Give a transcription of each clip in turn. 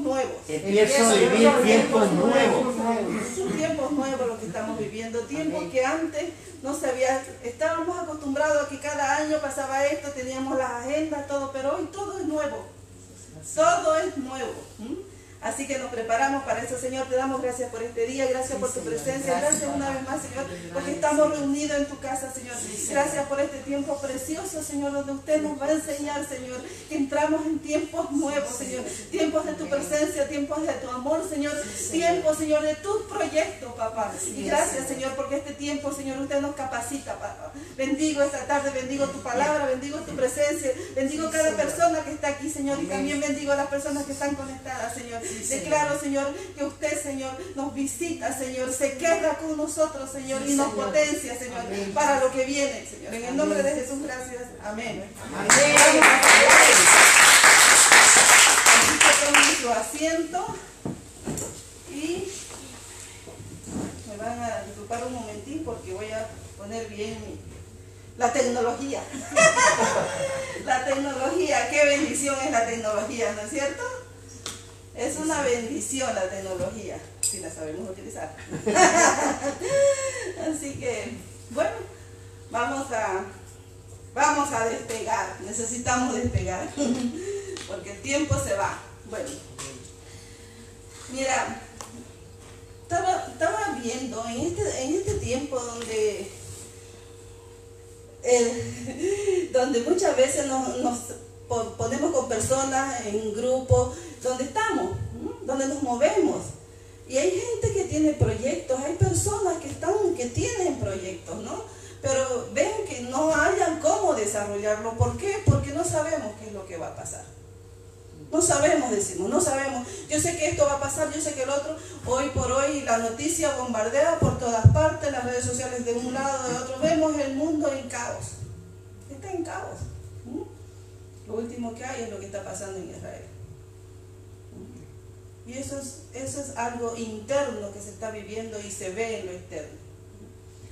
nuevos. Empiezo a vivir tiempos nuevos. Son tiempos nuevos los que estamos viviendo, tiempos que antes no se había, estábamos acostumbrados a que cada año pasaba esto, teníamos las agendas, todo, pero hoy todo es nuevo. Todo es nuevo. Así que nos preparamos para eso, Señor. Te damos gracias por este día, gracias por tu presencia, gracias. una vez más, Señor, porque estamos reunidos en tu casa, Señor. Gracias por este tiempo precioso, Señor, donde usted nos va a enseñar, Señor, que entramos en tiempos nuevos, Señor. Tiempos de tu presencia, tiempos de tu amor, Señor. Tiempos, Señor, de tus proyectos, papá. Y gracias, Señor, porque este tiempo, Señor, usted nos capacita, papá. Bendigo esta tarde, bendigo tu palabra, bendigo tu presencia, bendigo cada persona que está aquí, Señor, y también bendigo a las personas que están conectadas, Señor. Declaro, Señor, que usted, Señor, nos visita, Señor, se queda con nosotros, Señor, y nos potencia, Señor, para lo que viene, Señor. En el nombre de Jesús, gracias. Amén. Amén. Tomen su asiento y me van a disculpar un momentín porque voy a poner bien la tecnología. la tecnología, qué bendición es la tecnología, ¿no es cierto? Es una bendición la tecnología, si la sabemos utilizar. Así que, bueno, vamos a, vamos a despegar, necesitamos despegar, porque el tiempo se va. Bueno, mira, estaba, estaba viendo en este, en este tiempo donde, donde muchas veces nos, nos ponemos con personas en grupos donde estamos, donde nos movemos. Y hay gente que tiene proyectos, hay personas que están, que tienen proyectos, ¿no? Pero ven que no hayan cómo desarrollarlo. ¿Por qué? Porque no sabemos qué es lo que va a pasar. No sabemos, decimos, no sabemos. Yo sé que esto va a pasar, yo sé que el otro, hoy por hoy la noticia bombardea por todas partes, las redes sociales de un lado, de otro. Vemos el mundo en caos. Está en caos. Lo último que hay es lo que está pasando en Israel. Y eso es, eso es algo interno que se está viviendo y se ve en lo externo.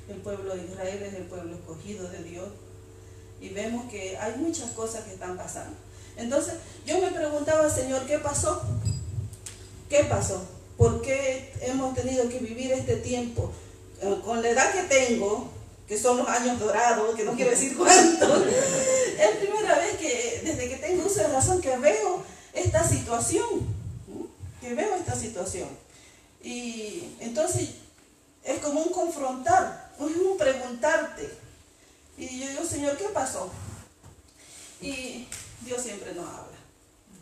El pueblo de Israel es el pueblo escogido de Dios. Y vemos que hay muchas cosas que están pasando. Entonces, yo me preguntaba, Señor, ¿qué pasó? ¿Qué pasó? ¿Por qué hemos tenido que vivir este tiempo? Eh, con la edad que tengo, que son los años dorados, que no quiero decir cuánto, es primera vez que, desde que tengo uso de razón, que veo esta situación que veo esta situación. Y entonces es como un confrontar, es un preguntarte. Y yo digo, Señor, ¿qué pasó? Y Dios siempre nos habla.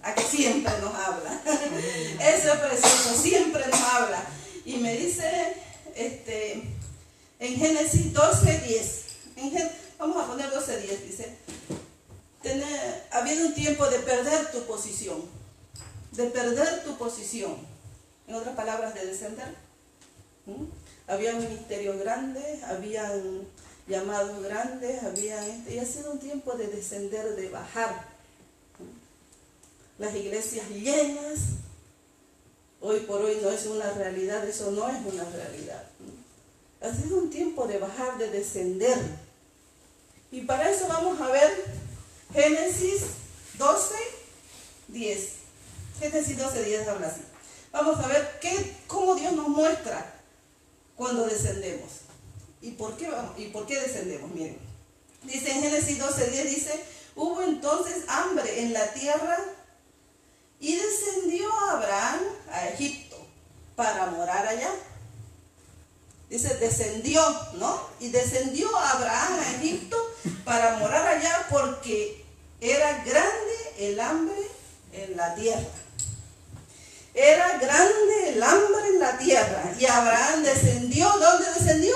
A que siempre nos habla. Eso es precioso, siempre nos habla. Y me dice, este, en Génesis 12, 10. vamos a poner 12, 10, dice, habiendo un tiempo de perder tu posición de perder tu posición. En otras palabras, de descender. ¿Mm? Habían ministerios grandes, habían llamados grandes, había este, y ha sido un tiempo de descender, de bajar. ¿Mm? Las iglesias llenas, hoy por hoy no es una realidad, eso no es una realidad. Ha sido un tiempo de bajar, de descender. Y para eso vamos a ver Génesis 12, 10. Génesis 12, 10 habla así. Vamos a ver qué, cómo Dios nos muestra cuando descendemos. ¿Y por qué, y por qué descendemos? Miren. Dice en Génesis 12, 10, dice, hubo entonces hambre en la tierra y descendió Abraham a Egipto para morar allá. Dice, descendió, ¿no? Y descendió Abraham a Egipto para morar allá porque era grande el hambre en la tierra. Era grande el hambre en la tierra. Y Abraham descendió. ¿Dónde descendió?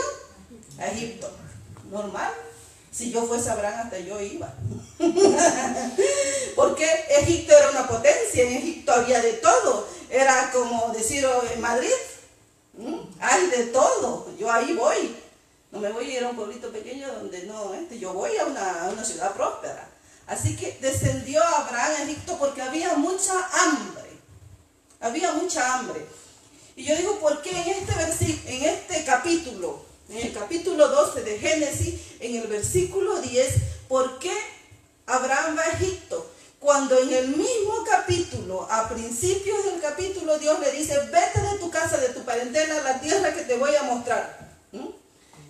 A Egipto. Normal. Si yo fuese Abraham, hasta yo iba. Porque Egipto era una potencia. En Egipto había de todo. Era como decir oh, en Madrid. Hay de todo. Yo ahí voy. No me voy a ir a un pueblito pequeño donde no, este, yo voy a una, a una ciudad próspera. Así que descendió Abraham a Egipto porque había mucha hambre. Había mucha hambre. Y yo digo, ¿por qué en este, en este capítulo, en el capítulo 12 de Génesis, en el versículo 10, ¿por qué Abraham va a Egipto? Cuando en el mismo capítulo, a principios del capítulo, Dios le dice, vete de tu casa, de tu parentela, a la tierra que te voy a mostrar.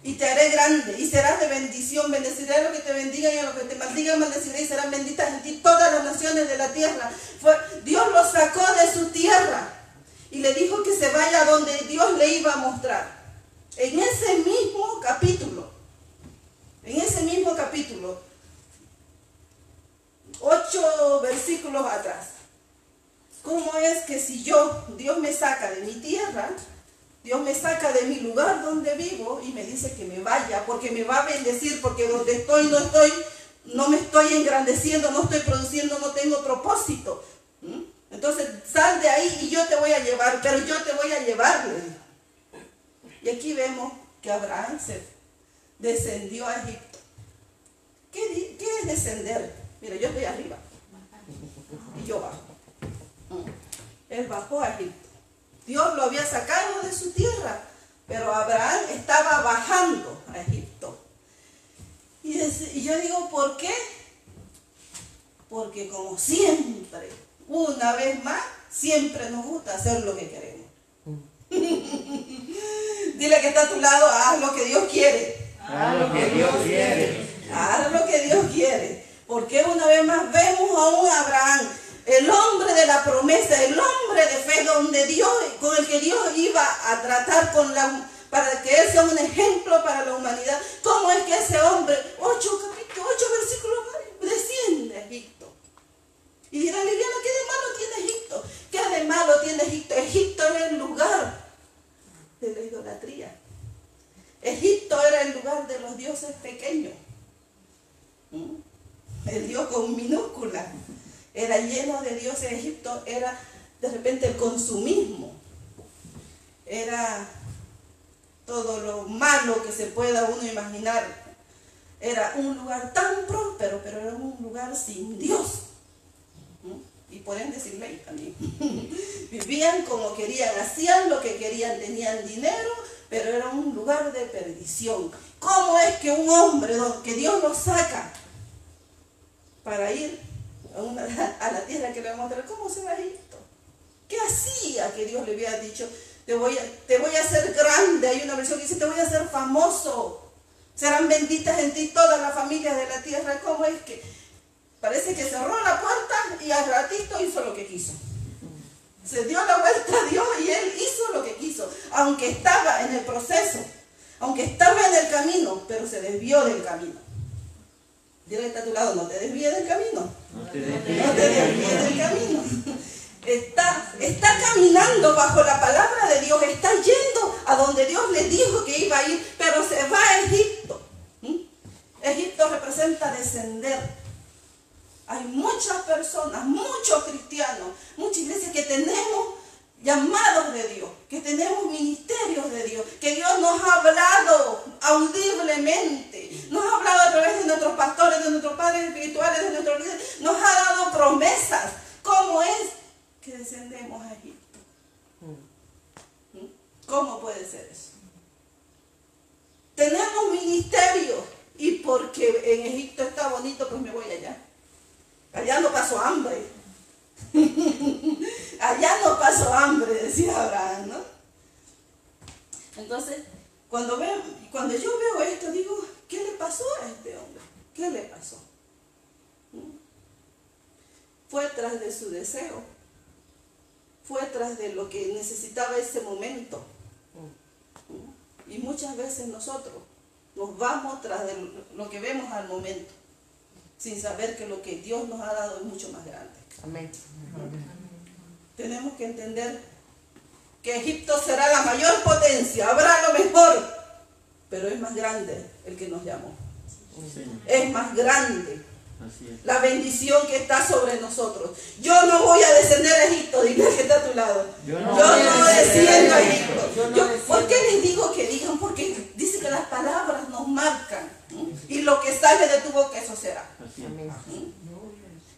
Y te haré grande y serás de bendición. Bendeciré a los que te bendigan y a los que te maldigan, maldeciré y serán benditas en ti todas las naciones de la tierra. Dios lo sacó de su tierra y le dijo que se vaya donde Dios le iba a mostrar. En ese mismo capítulo, en ese mismo capítulo, ocho versículos atrás. ¿Cómo es que si yo, Dios me saca de mi tierra, Dios me saca de mi lugar donde vivo y me dice que me vaya porque me va a bendecir, porque donde estoy no estoy, no me estoy engrandeciendo, no estoy produciendo, no tengo propósito. ¿Mm? Entonces sal de ahí y yo te voy a llevar, pero yo te voy a llevar. Y aquí vemos que Abraham se descendió a Egipto. ¿Qué, qué es descender? Mira, yo estoy arriba. Y yo bajo. Mm. Él bajó a Egipto. Dios lo había sacado de su tierra, pero Abraham estaba bajando a Egipto. Y, yo digo, ¿por qué? Porque como siempre, una vez más, siempre nos gusta hacer lo que queremos. Dile que está a tu lado, haz lo que Dios quiere. Haz lo que Dios quiere. Haz lo que Dios quiere. Porque una vez más vemos a un Abraham, el hombre de la promesa, el hombre de fe, donde Dios, con el que Dios iba a tratar para que él sea un ejemplo para la humanidad. ¿Cómo es que ese hombre, ocho capítulos, ocho versículos, desciende a Egipto? Y dirá, Liliana, ¿qué de malo tiene Egipto? ¿Qué de malo tiene Egipto? Egipto era el lugar de la idolatría. Egipto era el lugar de los dioses pequeños. ¿Mm? El Dios con minúscula, era lleno de Dios en Egipto, era de repente el consumismo, era todo lo malo que se pueda uno imaginar. Era un lugar tan próspero, pero era un lugar sin Dios. Y pueden decirle ley también. Vivían como querían, hacían lo que querían, tenían dinero, pero era un lugar de perdición. ¿Cómo es que un hombre que Dios lo saca para ir a, la tierra que le va a mostrar. ¿Cómo se va a? ¿Qué hacía que Dios le había dicho? Te voy, a, te voy a hacer grande. Hay una versión que dice, te voy a hacer famoso. Serán benditas en ti todas las familias de la tierra. ¿Cómo es que? Parece que cerró la puerta y al ratito hizo lo que quiso. Se dio la vuelta a Dios y él hizo lo que quiso, aunque estaba en el proceso, aunque estaba en el camino, pero se desvió del camino. Que está a tu lado, no te desvíes del camino. No te desvíes, del camino. Está, está caminando bajo la palabra de Dios, está yendo a donde Dios le dijo que iba a ir, pero se va a Egipto. ¿Mm? Egipto representa descender. Hay muchas personas, muchos cristianos, muchas iglesias que tenemos llamados de Dios, que tenemos ministerios de Dios, que Dios nos ha hablado audiblemente, a través de nuestros pastores, de nuestros padres espirituales, de nuestros líderes, nos ha dado promesas. ¿Cómo es que descendemos a Egipto? ¿Mm? ¿Cómo puede ser eso? Tenemos ministerios y porque en Egipto está bonito, pues me voy allá. Allá no paso hambre Allá no paso hambre, decía Abraham, ¿no? Entonces, cuando, veo, cuando yo veo esto, digo, ¿qué le pasó a este hombre? ¿Qué le pasó? ¿Mm? Fue tras de su deseo, fue tras de lo que necesitaba ese momento. ¿Mm? Y muchas veces nosotros nos vamos tras de lo que vemos al momento, sin saber que lo que Dios nos ha dado es mucho más grande. Amén. Tenemos que entender que Egipto será la mayor potencia, habrá lo mejor, pero es más grande el que nos llamó. Es más grande la bendición que está sobre nosotros. Yo no voy a descender a Egipto, dile que está a tu lado. Yo no, desciendo a Egipto. ¿Por qué les digo que digan? Porque dice que las palabras nos marcan. Y lo que sale de tu boca, eso será.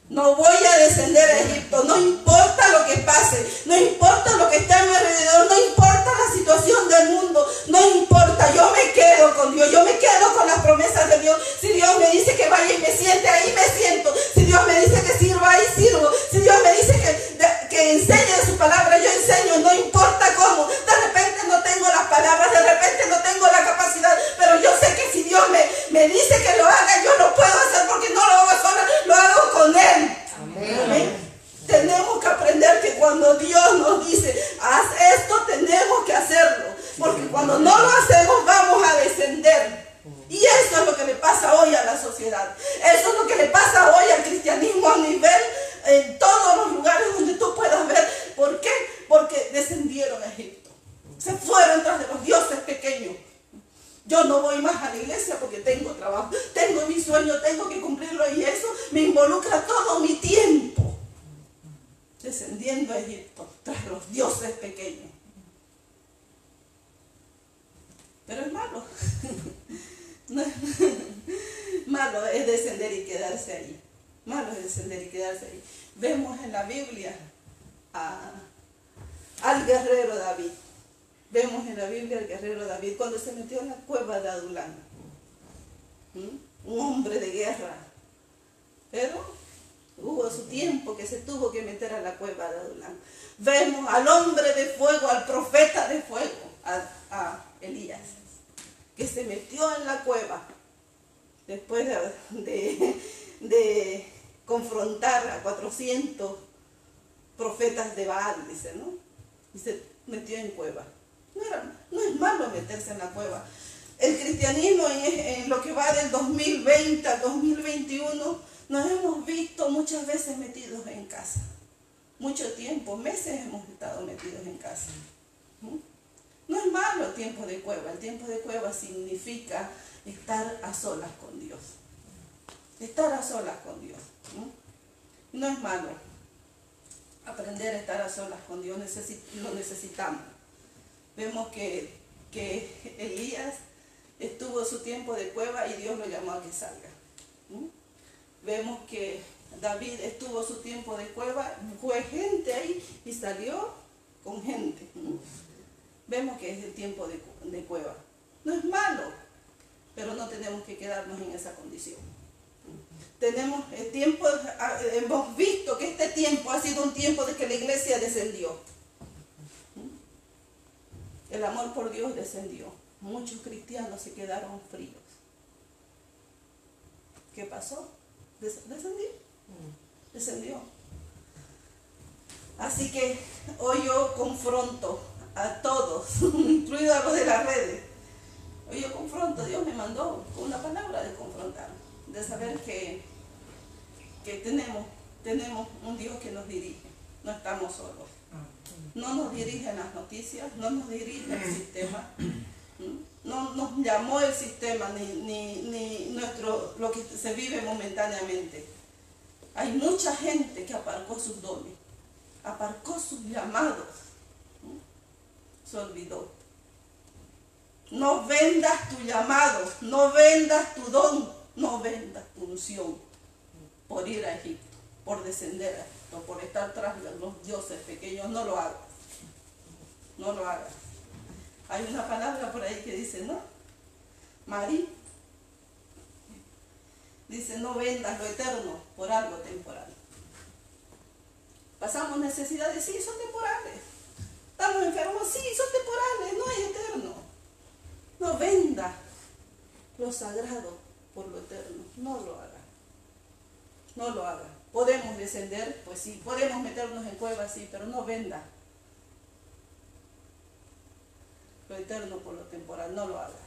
No voy a descender a Egipto, no importa lo que pase, no importa lo que está a mi alrededor, no importa la situación del mundo, no importa, yo me quedo con Dios, yo me quedo con las promesas de Dios. Si Dios me dice que vaya y me siente, ahí me siento. Si Dios me dice que sirva, ahí sirvo. Si Dios me dice que, que enseñe su palabra, yo enseño, no importa cómo. De repente no tengo las palabras, de repente no tengo la capacidad, pero yo sé que si Dios me, me dice que lo haga, yo lo metió en la cueva después de, confrontar a 400 profetas de Baal, dice, ¿no? Y se metió en cueva. No, no es malo meterse en la cueva. El cristianismo en, lo que va del 2020 al 2021 nos hemos visto muchas veces metidos en casa. Mucho tiempo, meses hemos estado metidos en casa. No es malo el tiempo de cueva, el tiempo de cueva significa estar a solas con Dios. Estar a solas con Dios. No, es malo. Aprender a estar a solas con Dios lo necesitamos. Vemos que, que Elías estuvo su tiempo de cueva y Dios lo llamó a que salga. Vemos que David estuvo su tiempo de cueva, fue gente ahí y salió con gente vemos que es el tiempo de, cueva. No es malo, pero no tenemos que quedarnos en esa condición. Tenemos el tiempo, ah, hemos visto que este tiempo ha sido un tiempo de que la iglesia descendió. El amor por Dios descendió. Muchos cristianos se quedaron fríos. ¿Qué pasó? Descendió. Descendió. Así que hoy yo confronto a todos, incluido a los de las redes. Yo confronto, Dios me mandó con una palabra de confrontar, de saber que, que tenemos, tenemos un Dios que nos dirige, no estamos solos. No nos dirigen las noticias, no nos dirige el sistema, no nos llamó el sistema ni, ni, ni nuestro, lo que se vive momentáneamente. Hay mucha gente que aparcó sus dones, aparcó sus llamados se olvidó. No vendas tu llamado, no vendas tu don, no vendas tu unción por ir a Egipto, por descender a Egipto, por estar tras los dioses pequeños. No lo hagas. No lo hagas. Hay una palabra por ahí que dice, ¿no? Marí. Dice, no vendas lo eterno por algo temporal. Pasamos necesidades, sí, son temporales. Estamos enfermos, sí, son temporales, no es eterno. No venda lo sagrado por lo eterno. No lo haga. No lo haga. Podemos descender, pues sí. Podemos meternos en cuevas, sí, pero no venda lo eterno por lo temporal. No lo haga.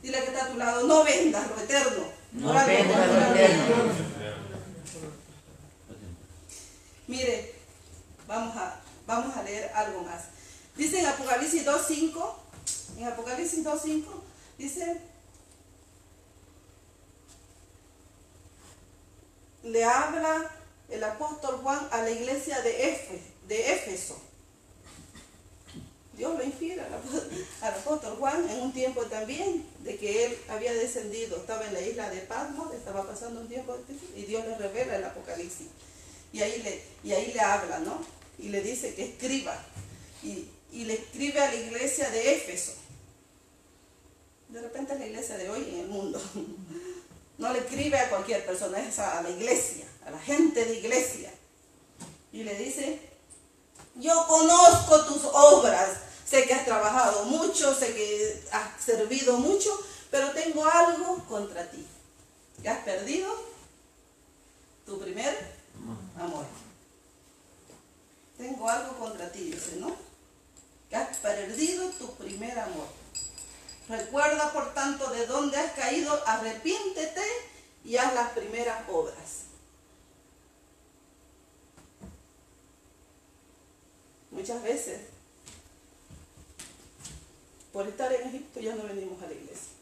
Dile que está a tu lado, no vendas lo eterno. No vendas lo eterno. Mire, vamos a Vamos a leer algo más. Dice en Apocalipsis 2.5, en Apocalipsis 2.5, dice, le habla el apóstol Juan a la iglesia de, de Éfeso. Dios lo inspira al apóstol Juan en un tiempo también de que él había descendido, estaba en la isla de Patmos, estaba pasando un tiempo y Dios le revela el Apocalipsis. Y ahí le, y ahí le habla, ¿no? Y le dice que escriba. Y, le escribe a la iglesia de Éfeso. De repente es la iglesia de hoy en el mundo. No le escribe a cualquier persona, es a la iglesia, a la gente de iglesia. Y le dice, yo conozco tus obras, sé que has trabajado mucho, sé que has servido mucho, pero tengo algo contra ti. Que has perdido tu primer amor tengo algo contra ti, dice, ¿no? Que has perdido tu primer amor. Recuerda, por tanto, de dónde has caído, arrepiéntete y haz las primeras obras. Muchas veces, por estar en Egipto ya no venimos a la iglesia.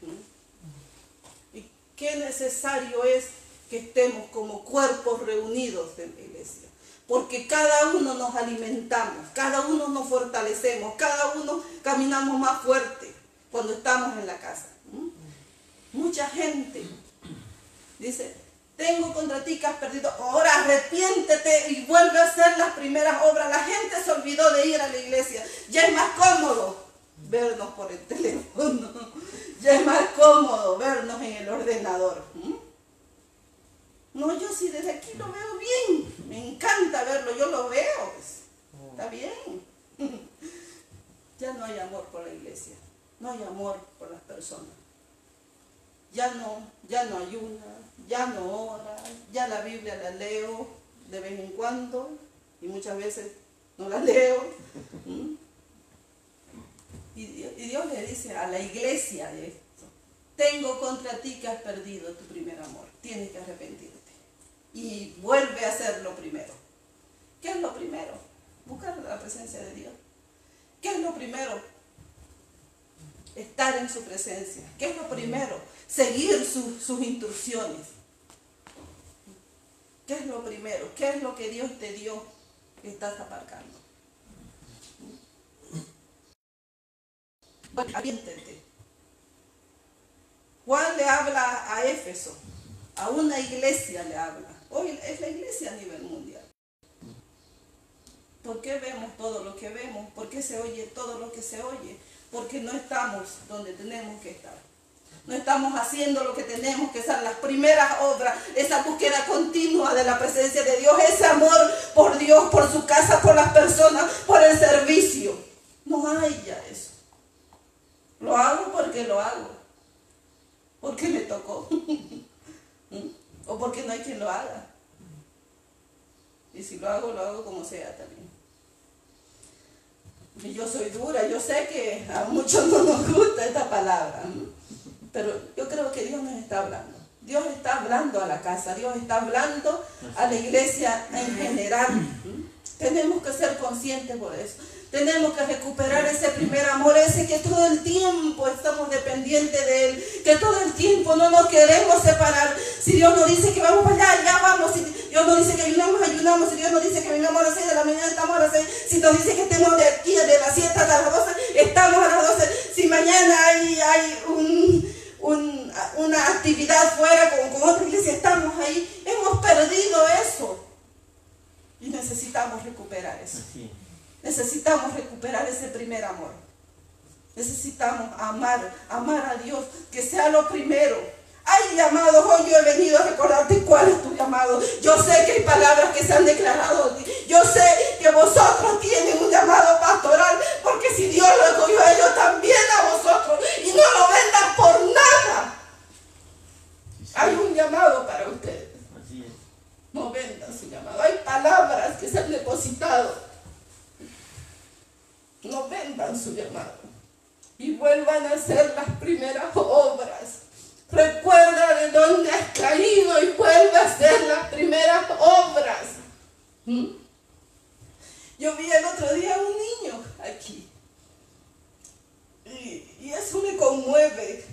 ¿Mm? ¿Mm? ¿Y qué necesario es que estemos como cuerpos reunidos en la iglesia? Porque cada uno nos alimentamos, cada uno nos fortalecemos, cada uno caminamos más fuerte cuando estamos en la casa. Mucha gente dice, tengo contra ti que has perdido, ahora arrepiéntete y vuelve a hacer las primeras obras. La gente se olvidó de ir a la iglesia, ya es más cómodo vernos por el teléfono, ya es más cómodo vernos en el ordenador. No, yo sí desde aquí lo veo bien, me encanta verlo, yo lo veo, pues. está bien. Ya no hay amor por la iglesia, no hay amor por las personas. Ya no, ya no ayuna, ya no ora, ya la Biblia la leo de vez en cuando y muchas veces no la leo. Y, Dios le dice a la iglesia de esto, tengo contra ti que has perdido tu primer amor, tienes que arrepentirte y vuelve a hacer lo primero. ¿Qué es lo primero? Buscar la presencia de Dios. ¿Qué es lo primero? Estar en su presencia. ¿Qué es lo primero? Seguir sus instrucciones. ¿Qué es lo primero? ¿Qué es lo que Dios te dio que estás aparcando? Bueno, Juan le habla a Éfeso, a una iglesia le habla. Hoy es la iglesia a nivel mundial. ¿Por qué vemos todo lo que vemos? ¿Por qué se oye todo lo que se oye? Porque no estamos donde tenemos que estar. No estamos haciendo lo que tenemos que hacer, las primeras obras, esa búsqueda continua de la presencia de Dios, ese amor por Dios, por su casa, por las personas, por el servicio. No hay ya eso. Lo hago porque lo hago. Porque me tocó. O porque no hay quien lo haga. Y si lo hago, lo hago como sea también. Y yo soy dura, yo sé que a muchos no nos gusta esta palabra, pero yo creo que Dios nos está hablando. Dios está hablando a la casa, Dios está hablando a la iglesia en general. Tenemos que ser conscientes por eso. Tenemos que recuperar ese primer amor, ese que todo el tiempo estamos dependientes de Él, que todo el tiempo no nos queremos separar. Si Dios nos dice que vamos para allá, ya vamos. Si Dios nos dice que ayunamos, ayunamos. Si Dios nos dice que vengamos a las 6 de la mañana, estamos a las 6. Si nos dice que estemos de aquí, de las 7 hasta las 12, estamos a las 12. Si mañana hay, una actividad fuera con otra iglesia, estamos ahí. Hemos perdido eso. Y necesitamos recuperar eso. Necesitamos recuperar ese primer amor. Necesitamos amar, amar a Dios, que sea lo primero. Hay llamados, hoy yo he venido a recordarte cuál es tu llamado. Yo sé que hay palabras que se han declarado. Yo sé que vosotros tienen un llamado pastoral, porque si Dios lo escogió a ellos, también a vosotros. Y no lo vendan por nada. Hay un llamado para ustedes. No vendan su llamado. Hay palabras que se han depositado no vendan su llamado y vuelvan a hacer las primeras obras. Recuerda de dónde has caído y vuelve a hacer las primeras obras. ¿Mm? Yo vi el otro día a un niño aquí y, eso me conmueve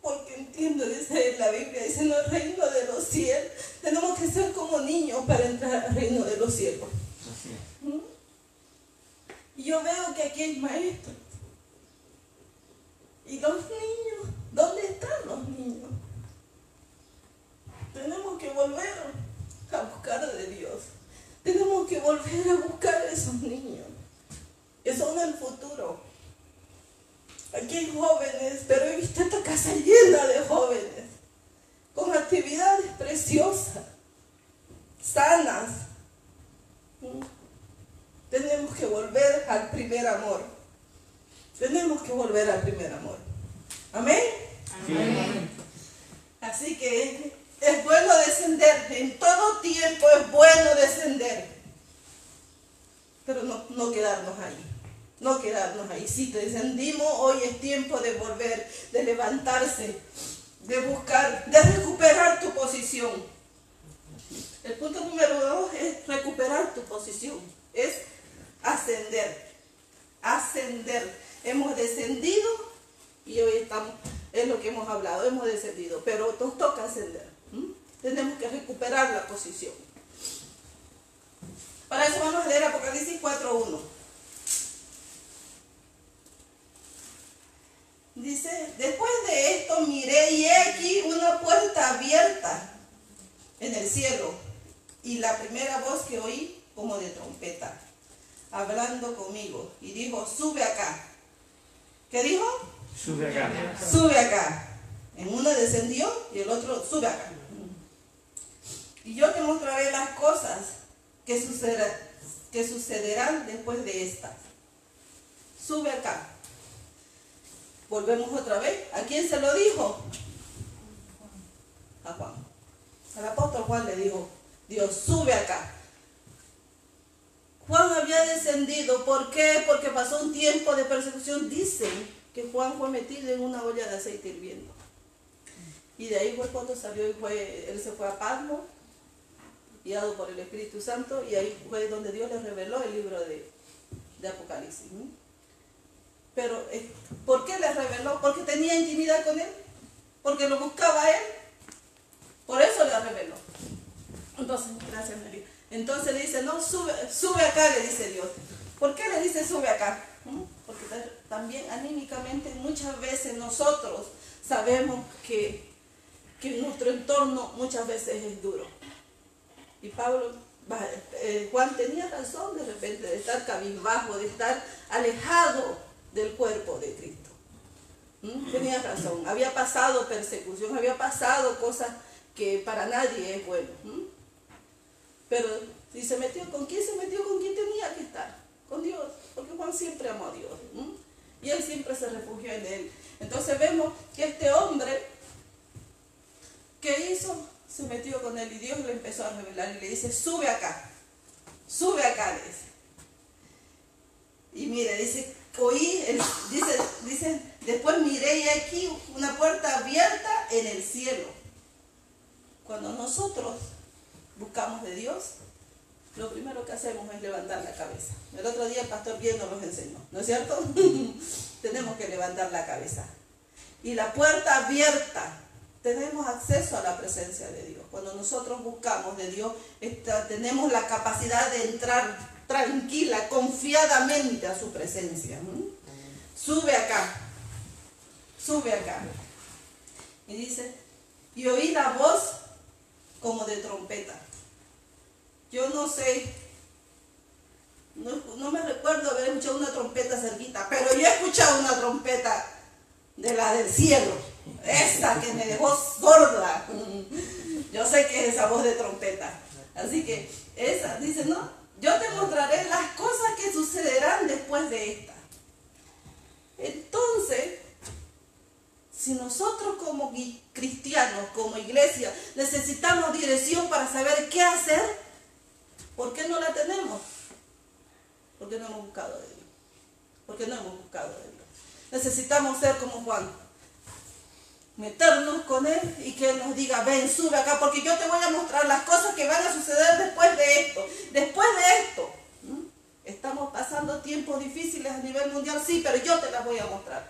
porque entiendo, dice la Biblia, dice en el reino de los cielos, tenemos que ser como niños para entrar al reino de los cielos. Yo veo que aquí hay maestros. ¿Y los niños? ¿Dónde están los niños? Tenemos que volver a buscar de Dios. Tenemos que volver a buscar a esos niños, que son el futuro. Aquí hay jóvenes, pero he visto esta casa llena de jóvenes, con actividades preciosas, sanas. Tenemos que volver al primer amor. Tenemos que volver al primer amor. Amén. Amén. Así que es bueno descender. En todo tiempo es bueno descender. Pero no, no quedarnos ahí. No quedarnos ahí. Si descendimos, hoy es tiempo de volver, de levantarse, de buscar, de recuperar tu posición. El punto número dos es recuperar tu posición. Es ascender, ascender. Hemos descendido y hoy estamos, es lo que hemos hablado, hemos descendido, pero nos toca ascender. Tenemos que recuperar la posición. Para eso vamos a leer Apocalipsis 4.1. Dice, después de esto miré y he aquí una puerta abierta en el cielo y la primera voz que oí como de trompeta, hablando conmigo y dijo, sube acá. ¿Qué dijo? Sube acá. Sube acá. En uno descendió y el otro sube acá. Y yo te mostraré las cosas que, que sucederán después de estas. Sube acá. Volvemos otra vez. ¿A quién se lo dijo? A Juan. Al apóstol Juan le dijo, Dios, sube acá. Juan había descendido. ¿Por qué? Porque pasó un tiempo de persecución. Dicen que Juan fue metido en una olla de aceite hirviendo. Y de ahí fue cuando salió y fue, él se fue a Pasmo, guiado por el Espíritu Santo, y ahí fue donde Dios le reveló el libro de, Apocalipsis. Pero, eh, ¿por qué le reveló? Porque tenía intimidad con él, porque lo buscaba él, por eso le reveló. Entonces, gracias María. Entonces le dice, no, sube, sube acá, le dice Dios. ¿Por qué le dice sube acá? ¿Mm? Porque también anímicamente muchas veces nosotros sabemos que, que nuestro entorno muchas veces es duro. Y Pablo, eh, Juan tenía razón de repente de estar cabizbajo, de estar alejado del cuerpo de Cristo. ¿Mm? Tenía razón, había pasado persecución, había pasado cosas que para nadie es bueno. ¿Mm? Pero si se metió, ¿con quién se metió? ¿Con quién tenía que estar? Con Dios, porque Juan siempre amó a Dios. Y él siempre se refugió en él. Entonces vemos que este hombre, ¿qué hizo? Se metió con él y Dios le empezó a revelar y le dice, sube acá, sube acá, le dice. Y mire, dice, oí, dice, dice, después miré y aquí una puerta abierta en el cielo. Cuando nosotros buscamos de Dios, lo primero que hacemos es levantar la cabeza. El otro día el pastor bien nos enseñó, ¿no es cierto? tenemos que levantar la cabeza. Y la puerta abierta, tenemos acceso a la presencia de Dios. Cuando nosotros buscamos de Dios, tenemos la capacidad de entrar tranquila, confiadamente a su presencia. Sube acá, sube acá. Y dice, y oí la voz como de trompeta yo no sé, no, me recuerdo haber escuchado una trompeta cerquita, pero yo he escuchado una trompeta de la del cielo, esa que me dejó sorda. Yo sé que es esa voz de trompeta. Así que esa, dice, no, yo te mostraré las cosas que sucederán después de esta. Entonces, si nosotros como cristianos, como iglesia, necesitamos dirección para saber qué hacer, ¿Por qué no la tenemos? Porque no hemos buscado de Dios. Porque no hemos buscado de Dios. Necesitamos ser como Juan. Meternos con Él y que Él nos diga, ven, sube acá, porque yo te voy a mostrar las cosas que van a suceder después de esto. Después de esto. Estamos pasando tiempos difíciles a nivel mundial, sí, pero yo te las voy a mostrar.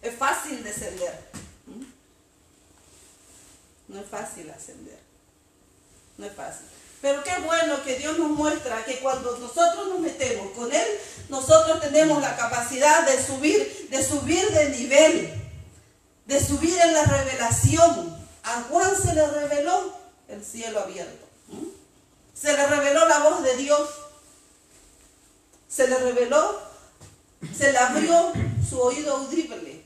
Es fácil descender. No es fácil ascender. No es fácil. Pero qué bueno que Dios nos muestra que cuando nosotros nos metemos con Él, nosotros tenemos la capacidad de subir, de subir de nivel, de subir en la revelación. A Juan se le reveló el cielo abierto. Se le reveló la voz de Dios. Se le reveló, se le abrió su oído audible,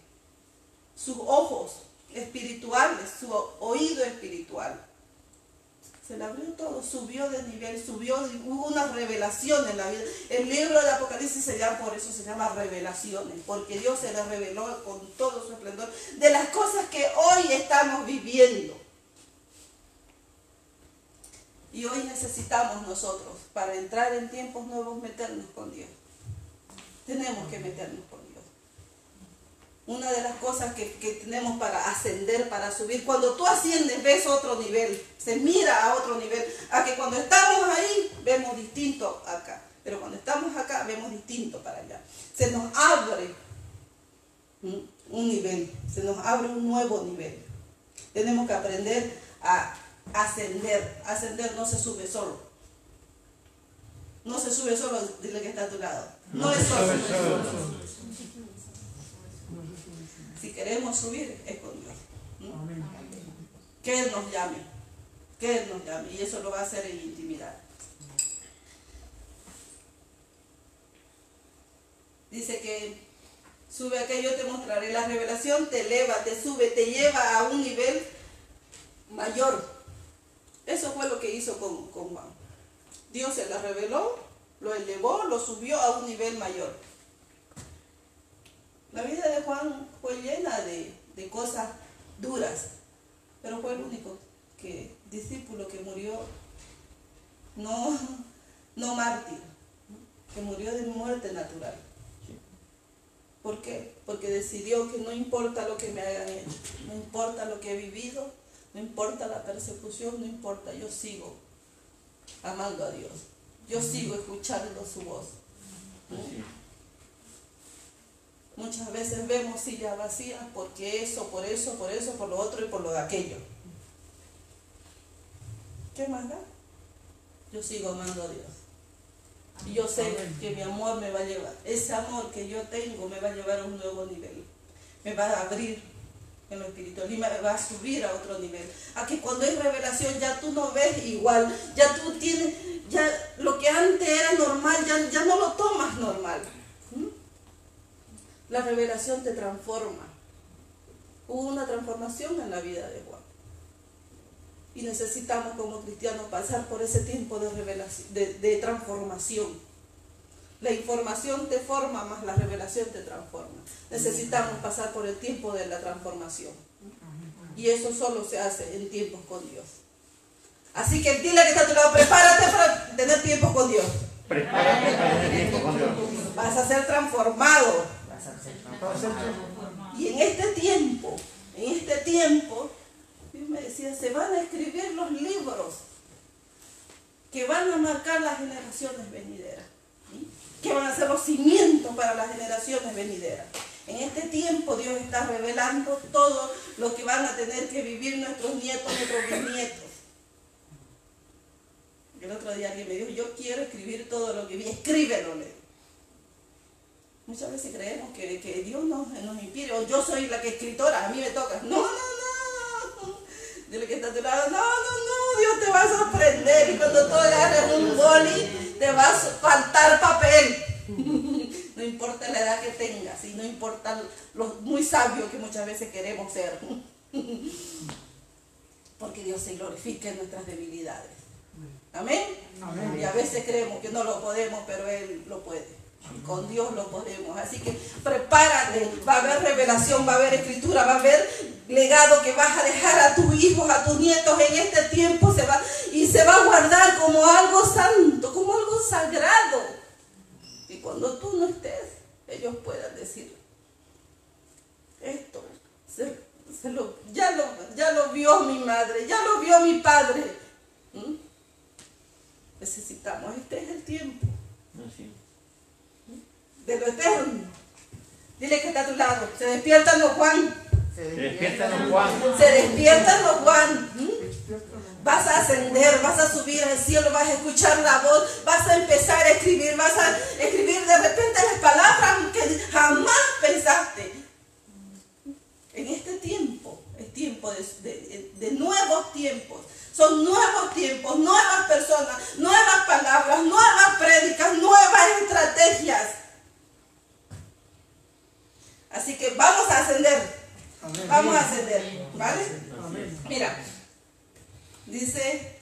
sus ojos, espirituales, su oído espiritual. Se le abrió todo, subió de nivel, subió, hubo una revelación en la vida. El libro de Apocalipsis se llama, por eso se llama revelaciones, porque Dios se le reveló con todo su esplendor de las cosas que hoy estamos viviendo. Y hoy necesitamos nosotros, para entrar en tiempos nuevos, meternos con Dios. Tenemos que meternos con una de las cosas que, tenemos para ascender, para subir. Cuando tú asciendes, ves otro nivel, se mira a otro nivel, a que cuando estamos ahí, vemos distinto acá. Pero cuando estamos acá vemos distinto para allá. Se nos abre un nivel, se nos abre un nuevo nivel. Tenemos que aprender a ascender. Ascender no se sube solo. No se sube solo, dile que está a tu lado. No, es solo. Si queremos subir, es con Dios. Que Él nos llame. Que Él nos llame. Y eso lo va a hacer en intimidad. Dice que sube aquello, te mostraré. La revelación te eleva, te sube, te lleva a un nivel mayor. Eso fue lo que hizo con, con Juan. Dios se la reveló, lo elevó, lo subió a un nivel mayor. La vida de Juan fue llena de, de cosas duras, pero fue el único discípulo que murió, no, no mártir, que murió de muerte natural. ¿Por qué? Porque decidió que no importa lo que me hayan hecho, no importa lo que he vivido, no importa la persecución, no importa, yo sigo amando a Dios. Yo sigo escuchando su voz. Muchas veces vemos sillas vacías porque eso, por eso, por eso, por lo otro y por lo de aquello. ¿Qué más da? Yo sigo amando a Dios. Y yo sé que mi amor me va a llevar, ese amor que yo tengo me va a llevar a un nuevo nivel. Me va a abrir en lo espiritual y me va a subir a otro nivel. A que cuando hay revelación ya tú no ves igual, ya tú tienes, ya lo que antes era normal, ya, ya no lo tomas normal. La revelación te transforma. Hubo una transformación en la vida de Juan. Y necesitamos como cristianos pasar por ese tiempo de, revelación, de, transformación. La información te forma, más la revelación te transforma. Necesitamos pasar por el tiempo de la transformación. Y eso solo se hace en tiempos con Dios. Así que dile que está a tu lado, prepárate para tener tiempo con Dios. Prepárate para tener tiempo con Dios. Vas a ser transformado. Y en este tiempo, en este tiempo, me decía, se van a escribir los libros que van a marcar las generaciones venideras, que van a ser los cimientos para las generaciones venideras. En este tiempo Dios está revelando todo lo que van a tener que vivir nuestros nietos, nuestros bisnietos. El otro día alguien me dijo, yo quiero escribir todo lo que vi, escríbelo. Muchas veces creemos que, que Dios nos, nos impide, o yo soy la que escritora, a mí me toca. No, no, no, Dile que está a tu lado, no, no, no, Dios te va a sorprender. Y cuando tú agarres un boli, te va a faltar papel. no importa la edad que tengas y no importa lo muy sabio que muchas veces queremos ser. Porque Dios se glorifica en nuestras debilidades. Amén. Y a veces creemos que no lo podemos, pero Él lo puede. Con Dios lo podemos. Así que prepárate. Va a haber revelación, va a haber escritura, va a haber legado que vas a dejar a tus hijos, a tus nietos en este tiempo. Se va, y se va a guardar como algo santo, como algo sagrado. Y cuando tú no estés, ellos puedan decir, esto ya, lo, ya lo vio mi madre, ya lo vio mi padre. ¿Mm? Necesitamos, este es el tiempo de lo eterno. Dile que está a tu lado. Se despiertan los Juan. Se despiertan los Juan. Se despiertan los Juan. ¿Mm? Vas a ascender, vas a subir al cielo, vas a escuchar la voz, vas a empezar a escribir, vas a escribir de repente las palabras que jamás pensaste. En este tiempo, es tiempo de, de nuevos tiempos. Son nuevos tiempos, nuevas personas, nuevas palabras, nuevas prédicas, nuevas estrategias. Así que vamos a ascender. Vamos a ascender. ¿Vale? Mira, dice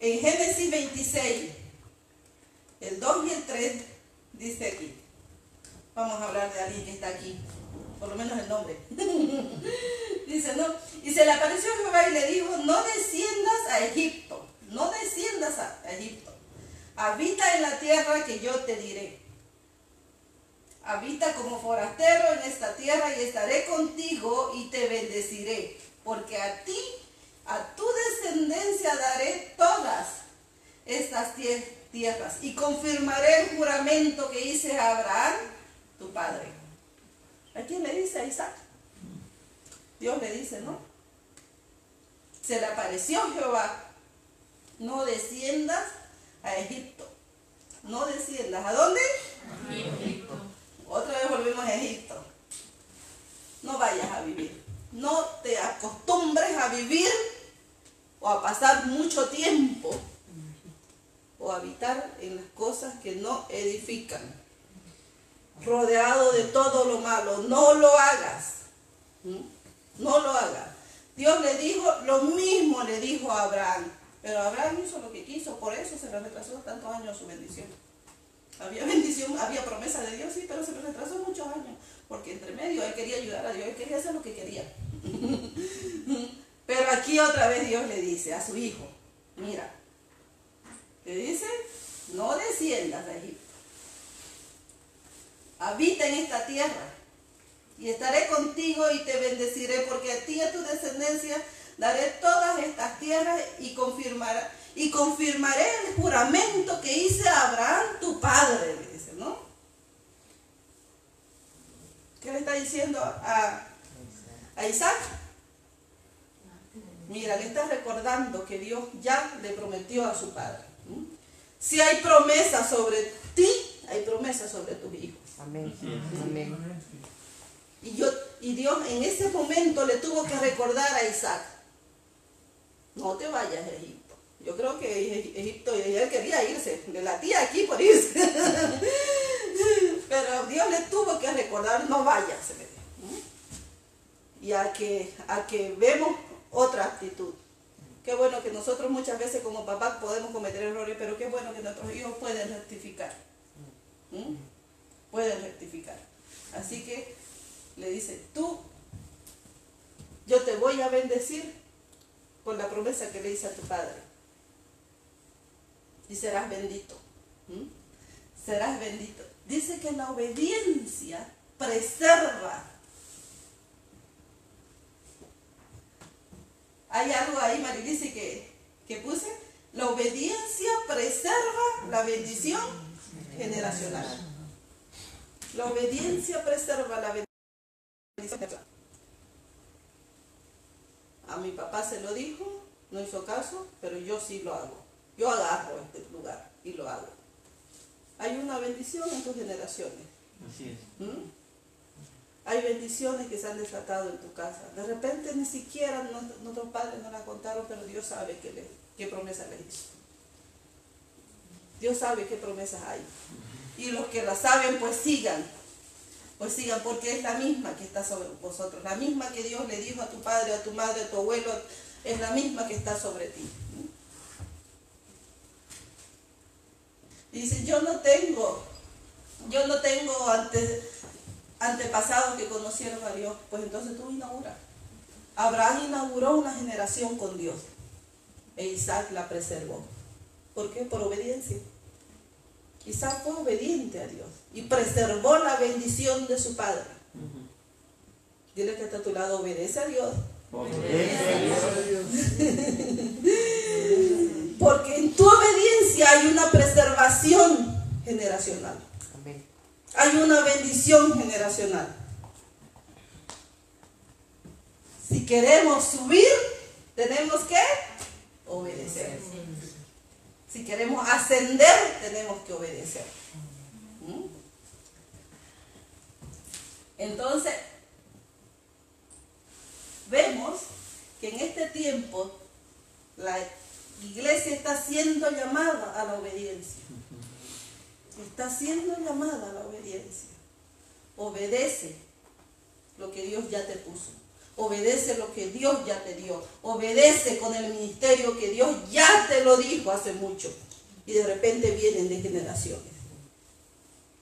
en Génesis 26, el 2 y el 3, dice aquí. Vamos a hablar de alguien que está aquí. Por lo menos el nombre. dice, no. Y se le apareció Jehová y le dijo, no desciendas a Egipto. No desciendas a Egipto. Habita en la tierra que yo te diré Habita como forastero en esta tierra y estaré contigo y te bendeciré, porque a ti, a tu descendencia daré todas estas tierras y confirmaré el juramento que hice a Abraham, tu padre. ¿A quién le dice a Isaac? Dios le dice, ¿no? Se le apareció Jehová, no desciendas a Egipto. No desciendas. ¿A dónde? A Egipto. A. No vayas a vivir. No te acostumbres a vivir o a pasar mucho tiempo o habitar en las cosas que no edifican. Rodeado de todo lo malo. No lo hagas. ¿Mm? No lo hagas. Dios le dijo, lo mismo le dijo a Abraham. Pero Abraham hizo lo que quiso, por eso se le retrasó tantos años su bendición. Había bendición, había promesa de Dios, sí, pero se le retrasó muchos años. Porque entre medio él quería ayudar a Dios, él quería hacer lo que quería. Pero aquí otra vez Dios le dice a su hijo, mira, le dice, no desciendas de Egipto. Habita en esta tierra y estaré contigo y te bendeciré porque a ti y a tu descendencia daré todas estas tierras y confirmaré, y confirmaré el juramento que hice a Abraham tu padre, le dice, ¿no? ¿Qué le está diciendo a, a Isaac? Mira, le está recordando que Dios ya le prometió a su padre. Si hay promesa sobre ti, hay promesa sobre tus hijos. Amén. Amén. Y, yo, y Dios en ese momento le tuvo que recordar a Isaac, no te vayas a Egipto. Yo creo que Egipto, él quería irse, le latía aquí por irse. Pero Dios le tuvo que recordar, no vayas. Y a que, a que vemos otra actitud. Qué bueno que nosotros muchas veces como papás podemos cometer errores, pero qué bueno que nuestros hijos pueden rectificar. Pueden rectificar. Así que le dice, tú, yo te voy a bendecir con la promesa que le hice a tu padre. Y serás bendito. ¿Mm? Serás bendito. Dice que la obediencia preserva. Hay algo ahí, Marilice, que, que puse. La obediencia preserva la bendición generacional. La obediencia preserva la bendición generacional. A mi papá se lo dijo, no hizo caso, pero yo sí lo hago. Yo agarro este lugar y lo hago. Hay una bendición en tus generaciones. Así es. ¿Mm? Hay bendiciones que se han desatado en tu casa. De repente ni siquiera nuestros padres no la contaron, pero Dios sabe qué, le, qué promesa les hizo. Dios sabe qué promesas hay. Y los que la saben, pues sigan. Pues sigan, porque es la misma que está sobre vosotros. La misma que Dios le dijo a tu padre, a tu madre, a tu abuelo, es la misma que está sobre ti. Y dice, yo no tengo, yo no tengo ante, antepasados que conocieron a Dios. Pues entonces tú inaugura. Abraham inauguró una generación con Dios. E Isaac la preservó. ¿Por qué? Por obediencia. Isaac fue obediente a Dios y preservó la bendición de su padre. Dile que está a tu lado, obedece a Dios. Obedece a Dios. Porque en tu obediencia hay una preservación generacional. Amén. Hay una bendición generacional. Si queremos subir, tenemos que obedecer. Si queremos ascender, tenemos que obedecer. ¿Mm? Entonces, vemos que en este tiempo la iglesia está siendo llamada a la obediencia. Está siendo llamada a la obediencia. Obedece lo que Dios ya te puso. Obedece lo que Dios ya te dio. Obedece con el ministerio que Dios ya te lo dijo hace mucho. Y de repente vienen de generaciones.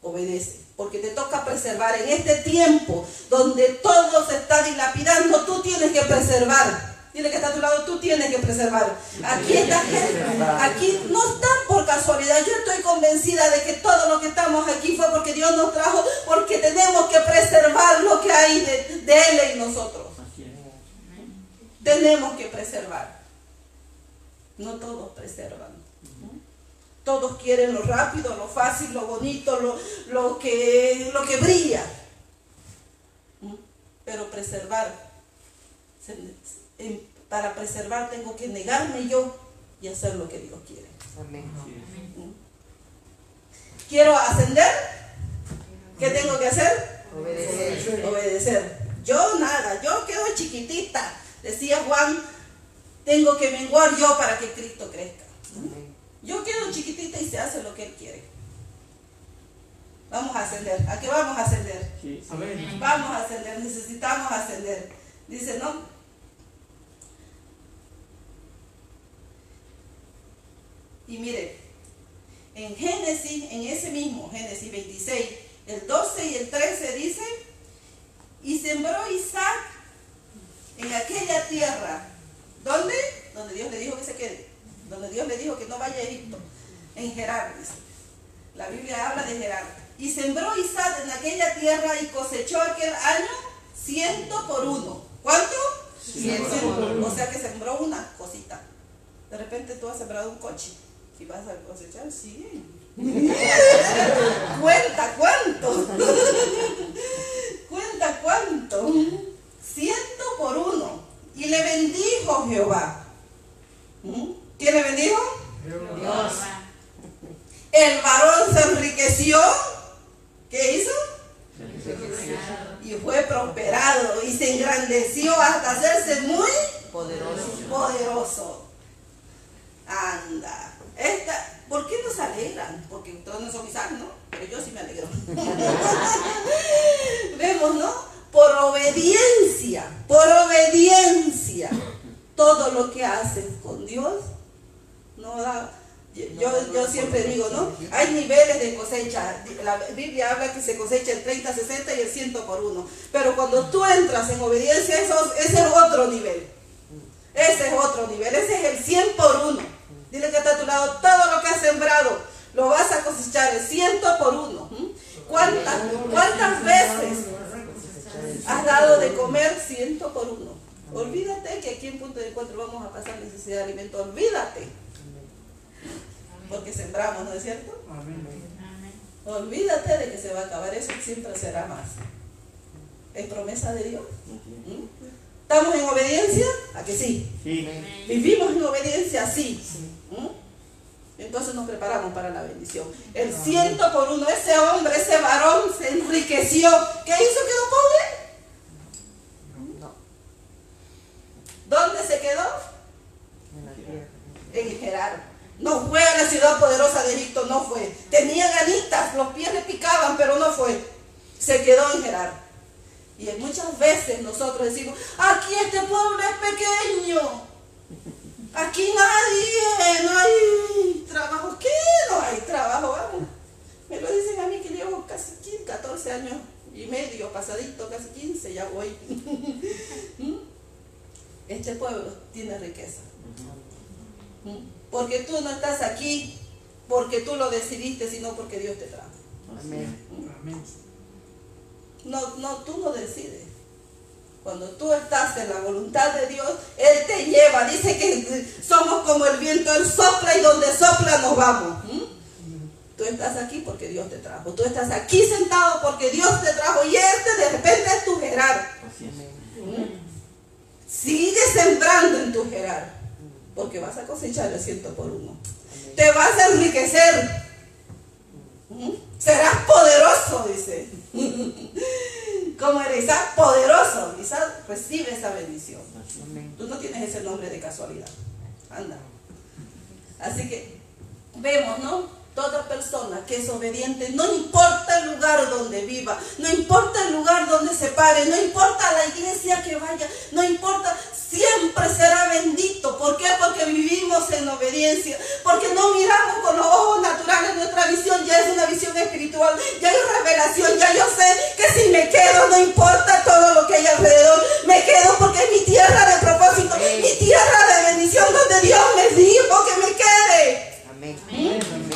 Obedece. Porque te toca preservar en este tiempo donde todo se está dilapidando. Tú tienes que preservar. Dile que está a tu lado, tú tienes que preservar. Aquí esta gente, aquí no están por casualidad. Yo estoy convencida de que todo lo que estamos aquí fue porque Dios nos trajo, porque tenemos que preservar lo que hay de, Él en nosotros. Tenemos que preservar. No todos preservan. Todos quieren lo rápido, lo fácil, lo bonito, lo, lo que, lo que brilla. Pero preservar, para preservar tengo que negarme yo y hacer lo que Dios quiere. Quiero ascender, ¿qué tengo que hacer? Obedecer. Obedecer. Yo nada, yo quedo chiquitita. Decía Juan, tengo que menguar yo para que Cristo crezca. Amén. Yo quedo chiquitita y se hace lo que Él quiere. Vamos a ascender. ¿A qué vamos a ascender? Sí, sí. Amén. Vamos a ascender, necesitamos ascender. Dice, ¿no? Y mire, en Génesis, en ese mismo Génesis 26, el 12 y el 13 dice, y sembró Isaac en aquella tierra. ¿Dónde? Donde Dios le dijo que se quede. Donde Dios le dijo que no vaya a Egipto. En Gerar, dice. La Biblia habla de Gerar. Y sembró Isaac en aquella tierra y cosechó aquel año ciento por uno. ¿Cuánto? Ciento. O sea que sembró una cosita. De repente tú has sembrado un coche. Y vas a cosechar 100. Cuenta cuánto. Cuenta cuánto. Ciento por uno. Y le bendijo Jehová. ¿Mm? ¿Quién le bendijo? Dios. El varón se enriqueció. ¿Qué hizo? Y fue prosperado y se engrandeció hasta hacerse muy Poderoso. poderoso. Anda. Esta, ¿Por qué no se alegran? Porque ustedes no son Isaac, ¿no? Pero yo sí me alegro. Vemos, ¿no? Por obediencia, por obediencia. Todo lo que haces con Dios no da. Yo, yo, yo siempre digo, ¿no? Hay niveles de cosecha. La Biblia habla que se cosecha el 30, 60 y el 100 por uno. Pero cuando tú entras en obediencia, eso, ese es otro nivel. Ese es otro nivel. Ese es el 100 por uno. Dile que está a tu lado, todo lo que has sembrado, lo vas a cosechar el 100 por uno. ¿Mm? ¿Cuántas, ¿Cuántas veces has dado de comer ciento por uno? Olvídate que aquí en punto de encuentro vamos a pasar necesidad de alimento. Olvídate. ¿No es cierto? Amén. Olvídate de que se va a acabar eso, siempre será más. Es promesa de Dios. ¿Mm? ¿Estamos en obediencia? ¿A que sí? Sí. ¿Vivimos en obediencia? Sí. ¿Mm? Entonces nos preparamos para la bendición. El ciento por uno, ese hombre, ese varón se enriqueció. ¿Qué hizo? ¿Quedó pobre? No. ¿Dónde se quedó? En la tierra. En Gerar. No fue a la ciudad poderosa de Egipto, no fue. Tenía ganitas, los pies le picaban, pero no fue. Se quedó en Gerar. Y muchas veces nosotros decimos, aquí este pueblo es pequeño. Aquí nadie, no hay trabajo. ¿Qué? No hay trabajo, vamos. Me lo dicen a mí que llevo casi 15, 14 años y medio, pasadito, casi 15, ya voy. ¿Mm? Este pueblo tiene riqueza. ¿Mm? Porque tú no estás aquí porque tú lo decidiste, sino porque Dios te trajo. Amén. Amén. No, no, tú no decides. Cuando tú estás en la voluntad de Dios, Él te lleva. Dice que somos como el viento, Él sopla y donde sopla nos vamos. ¿Mm? Tú estás aquí porque Dios te trajo. Tú estás aquí sentado porque Dios te trajo. Y este de repente es tu Gerar. Amén. Sigue sembrando en tu Gerar. Porque vas a cosechar el ciento por uno. Te vas a enriquecer. ¿Mm? Serás poderoso, dice. Como eres Isaac, poderoso. Isaac recibe esa bendición. Tú no tienes ese nombre de casualidad. Anda. Así que vemos, ¿no? Toda persona que es obediente, no importa el lugar donde viva, no importa el lugar donde se pare, no importa la iglesia que vaya, no importa, siempre será bendito. ¿Por qué? Porque vivimos en obediencia, porque no miramos con los ojos naturales, nuestra visión ya es una visión espiritual, ya hay revelación, ya yo sé que si me quedo, no importa todo lo que hay alrededor, me quedo porque es mi tierra de propósito, mi tierra de bendición donde Dios me dijo que me quede.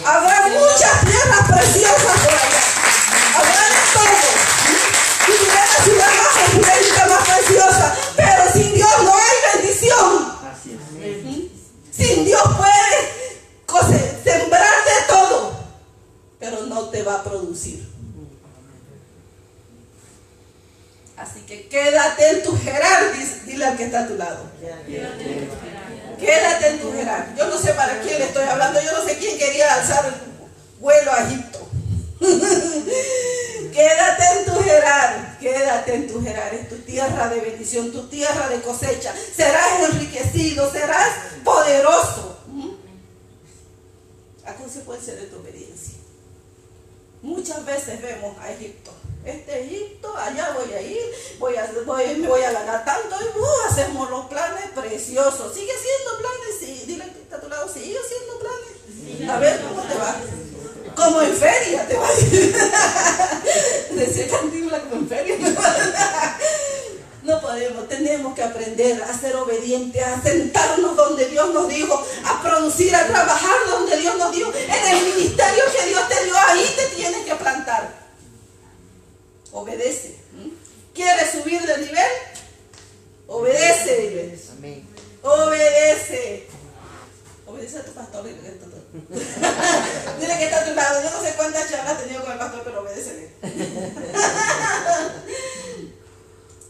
Habrá muchas tierras preciosas por allá. Habrá de todo. Y diré la ciudad más opulenta, más preciosa. Pero sin Dios no hay bendición. Así es. Sin Dios puedes cose- sembrar de producir. Así que quédate en tu Gerar, dice- dile al que está a tu lado. Quédate en tu Gerar. Yo no sé para quién le estoy hablando, yo no sé quién quería alzar vuelo a Egipto. quédate en tu Gerar, quédate en tu Gerar, es tu tierra de bendición, tu tierra de cosecha. Serás enriquecido, serás poderoso. ¿Mm? A consecuencia de tu obediencia. Muchas veces vemos a Egipto. Este Egipto, allá voy a ir, voy a, voy- me voy a ganar tanto y uh, hacemos los planes preciosos. Sigue siendo planes, sí. Dile al que está a tu lado, sigue siendo planes. A ver cómo te va. Como en feria te va. Decía Cantinflas como en feria. No podemos, tenemos que aprender a ser obedientes, a sentarnos donde Dios nos dijo, a producir, a trabajar donde Dios nos dijo. En el ministerio que Dios te dio, ahí te tienes que plantar. Obedece. ¿Quieres subir de nivel? Obedece, dile. Obedece. Obedece a tu pastor. Dile que está, dile que está a tu lado. Yo no sé cuántas charlas has tenido con el pastor, pero obedécele.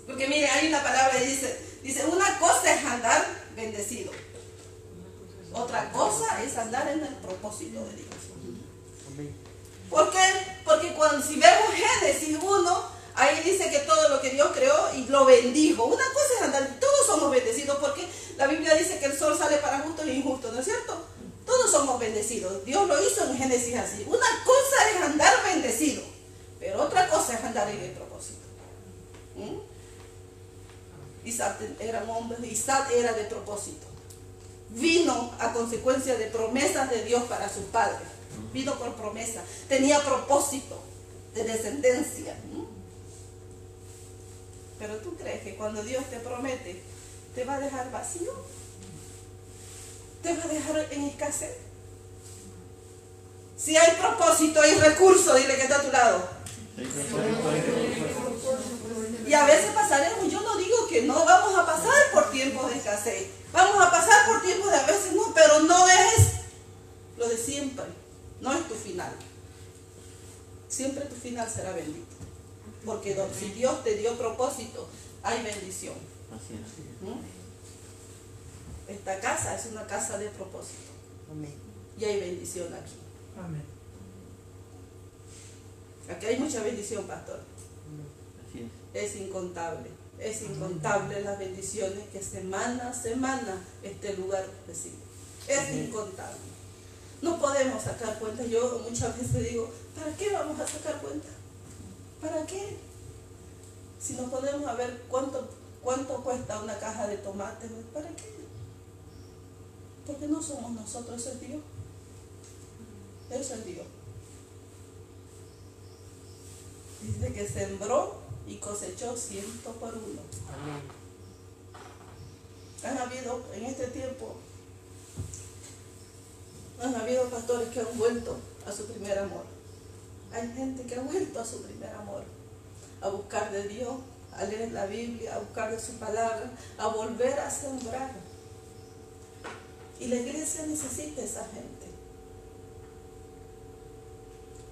Porque mire, hay una palabra que dice, dice, una cosa es andar bendecido. Otra cosa es andar en el propósito de Dios. ¿Por qué? Porque cuando si vemos Génesis 1, ahí dice que todo lo que Dios creó y lo bendijo. Una cosa es andar, todos somos bendecidos porque la Biblia dice que el sol sale para justos e injustos, ¿no es cierto? Todos somos bendecidos. Dios lo hizo en Génesis así. Una cosa es andar bendecido, pero otra cosa es andar en el propósito. ¿Mm? Isaac era un hombre, Isaac era de propósito. Vino a consecuencia de promesas de Dios para sus padres. Vino por promesa. Tenía propósito de descendencia. Pero tú crees que cuando Dios te promete, te va a dejar vacío? ¿Te va a dejar en escasez? Si hay propósito, hay recurso, dile que está a tu lado. Y a veces pasaremos, yo no digo que no, vamos a pasar por tiempos de escasez, vamos a pasar por tiempos de a veces no, pero no es lo de siempre, no es tu final. Siempre tu final será bendito, porque si Dios te dio propósito, hay bendición. ¿no? Esta casa es una casa de propósito y hay bendición aquí. Amén. Aquí hay mucha bendición, pastor. Es incontable, es incontable las bendiciones que semana a semana este lugar recibe. Es incontable. No podemos sacar cuenta. Yo muchas veces digo, ¿para qué vamos a sacar cuenta? ¿Para qué? Si nos ponemos a ver cuánto, cuánto cuesta una caja de tomates, ¿para qué? Porque no somos nosotros, eso es Dios. Eso es Dios. Dice que sembró y cosechó ciento por uno. Amén. Han habido en este tiempo, han habido pastores que han vuelto a su primer amor. Hay gente que ha vuelto a su primer amor, a buscar de Dios, a leer la Biblia, a buscar de su palabra, a volver a sembrar. Y la iglesia necesita esa gente.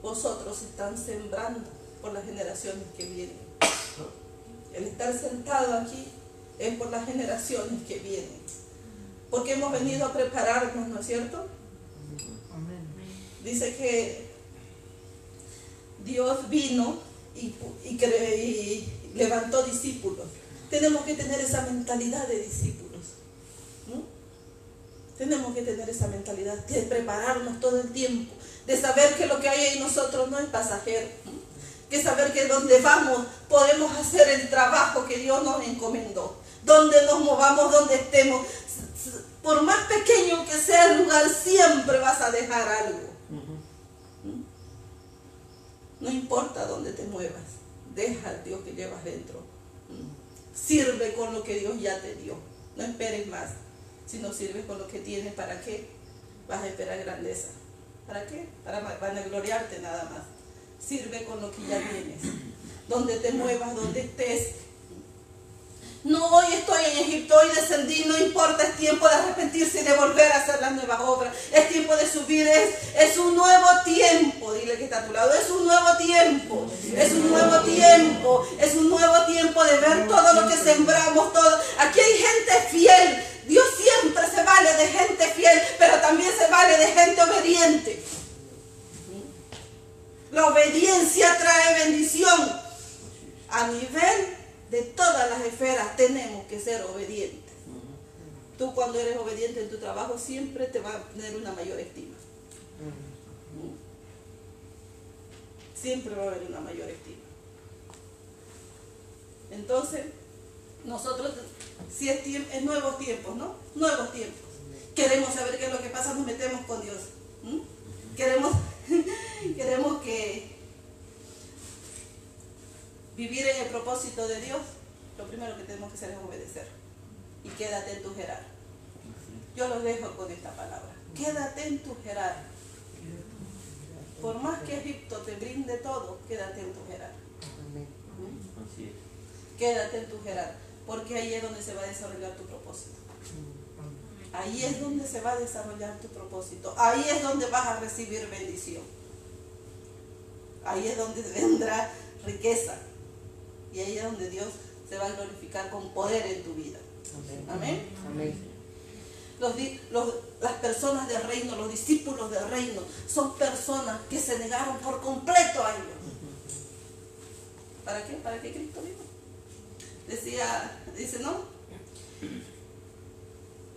Vosotros están sembrando por las generaciones que vienen. El estar sentado aquí es por las generaciones que vienen. Porque hemos venido a prepararnos, ¿no es cierto? Dice que Dios vino y, levantó discípulos. Tenemos que tener esa mentalidad de discípulos. ¿no? Tenemos que tener esa mentalidad de prepararnos todo el tiempo, de saber que lo que hay en nosotros no es pasajero. ¿no? Que saber que donde vamos podemos hacer el trabajo que Dios nos encomendó. Donde nos movamos, donde estemos. Por más pequeño que sea el lugar, siempre vas a dejar algo. No importa dónde te muevas, deja al Dios que llevas dentro. Sirve con lo que Dios ya te dio. No esperes más. Si no sirves con lo que tienes, ¿para qué? Vas a esperar grandeza. ¿Para qué? Para vanagloriarte nada más. Sirve con lo que ya tienes. Donde te muevas, donde estés. No, hoy estoy en Egipto, hoy descendí, no importa, es tiempo de arrepentirse y de volver a hacer las nuevas obras. Es tiempo de subir, es, es un nuevo tiempo. Dile que está a tu lado, es un nuevo tiempo, es un nuevo tiempo, es un nuevo tiempo de ver todo lo que sembramos, todo. Aquí hay gente fiel. Dios siempre se vale de gente fiel, pero también se vale de gente obediente. La obediencia trae bendición. A nivel de todas las esferas tenemos que ser obedientes. Tú cuando eres obediente en tu trabajo siempre te va a tener una mayor estima. Siempre va a haber una mayor estima. Entonces, nosotros, si es, es nuevos tiempos, ¿no? Nuevos tiempos. Queremos saber qué es lo que pasa, nos metemos con Dios. Queremos, queremos que vivir en el propósito de Dios, lo primero que tenemos que hacer es obedecer. Y quédate en tu Gerar. Yo los dejo con esta palabra. Quédate en tu Gerar. Por más que Egipto te brinde todo, quédate en tu Gerar. Quédate en tu Gerar. Porque ahí es donde se va a desarrollar tu propósito. Ahí es donde se va a desarrollar tu propósito. Ahí es donde vas a recibir bendición. Ahí es donde vendrá riqueza. Y ahí es donde Dios se va a glorificar con poder en tu vida. Amén. las personas del reino, los discípulos del reino, son personas que se negaron por completo a ellos. ¿Para qué? ¿Para qué Cristo vino? Decía, dice, no.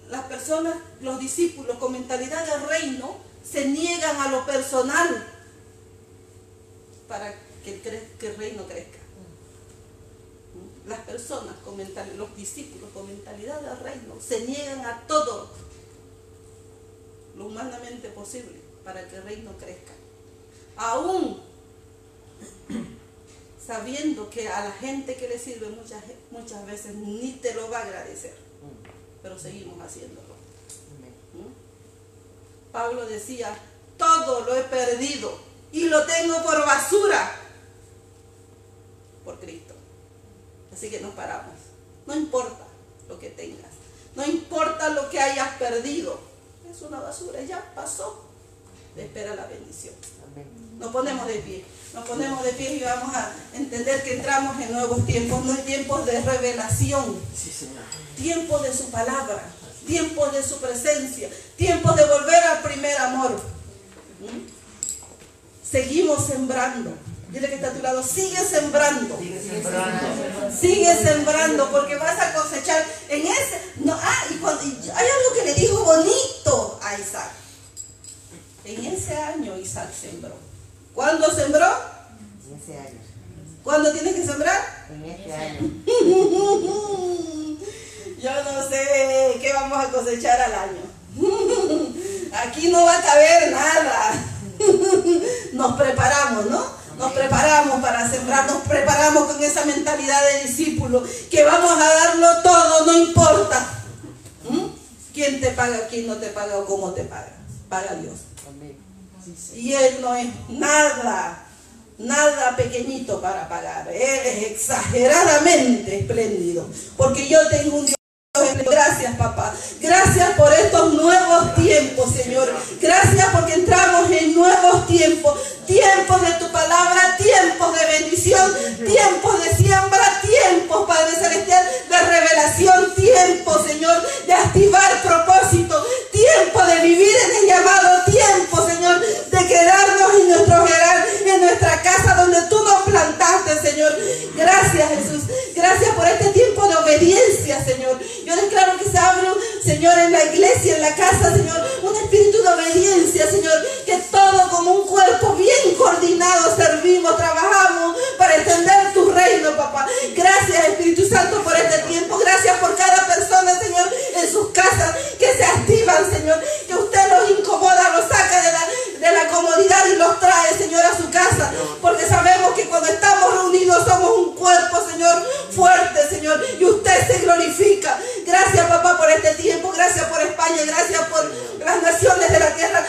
Las personas, los discípulos con mentalidad del reino, se niegan a lo personal para que el reino crezca las personas, con los discípulos con mentalidad del reino, se niegan a todo lo humanamente posible para que el reino crezca. Aún sabiendo que a la gente que le sirve muchas, muchas veces ni te lo va a agradecer, pero seguimos haciéndolo. ¿Mm? Pablo decía, todo lo he perdido y lo tengo por basura por Cristo. Así que nos paramos. No importa lo que tengas. No importa lo que hayas perdido. Es una basura, ya pasó. espera la bendición. Nos ponemos de pie. Nos ponemos de pie y vamos a entender que entramos en nuevos tiempos, no tiempos de revelación. Tiempos de su palabra, tiempos de su presencia, tiempos de volver al primer amor. ¿Mm? Seguimos sembrando. Dile que está a tu lado, sigue sembrando. Sigue sembrando. porque vas a cosechar en ese. No, ah, y, cuando, hay algo que le dijo bonito a Isaac. En ese año Isaac sembró. ¿Cuándo sembró? En ese año. ¿Cuándo tienes que sembrar? En ese año. Yo no sé qué vamos a cosechar al año. Aquí no va a caber nada. Nos preparamos, ¿no? Nos preparamos para sembrar, nos preparamos con esa mentalidad de discípulo, que vamos a darlo todo, no importa. ¿Mm? ¿Quién te paga, quién no te paga o cómo te paga? Paga Dios. Y Él no es nada, nada pequeñito para pagar. Él es exageradamente espléndido. Porque yo tengo un Dios Gracias, papá. Gracias por estos nuevos tiempos, Señor. Gracias porque entramos en nuevos tiempos. Tiempos de tu palabra, tiempos de bendición, tiempos de siembra, tiempos, Padre Celestial, de revelación, tiempos, Señor, de activar propósito, tiempo de vivir en el llamado, Gracias, Jesús. Gracias por este tiempo de obediencia, Señor. Yo declaro que se abre, Señor, en la iglesia, en la casa, Señor, un espíritu de obediencia, Señor, que todo como un cuerpo bien coordinado servimos, trabajamos para extender tu reino, papá. Gracias, Espíritu Santo, por este tiempo. Gracias por cada persona, Señor, en sus casas que se activan, Señor, que usted los incomoda, los saca de la, de la comodidad y los trae, Señor, a su casa, porque sabemos que cuando estamos reunidos somos un cuerpo, Señor, fuerte, Señor, y usted se glorifica. Gracias, papá, por este tiempo. Gracias por España. Gracias por las naciones de la tierra.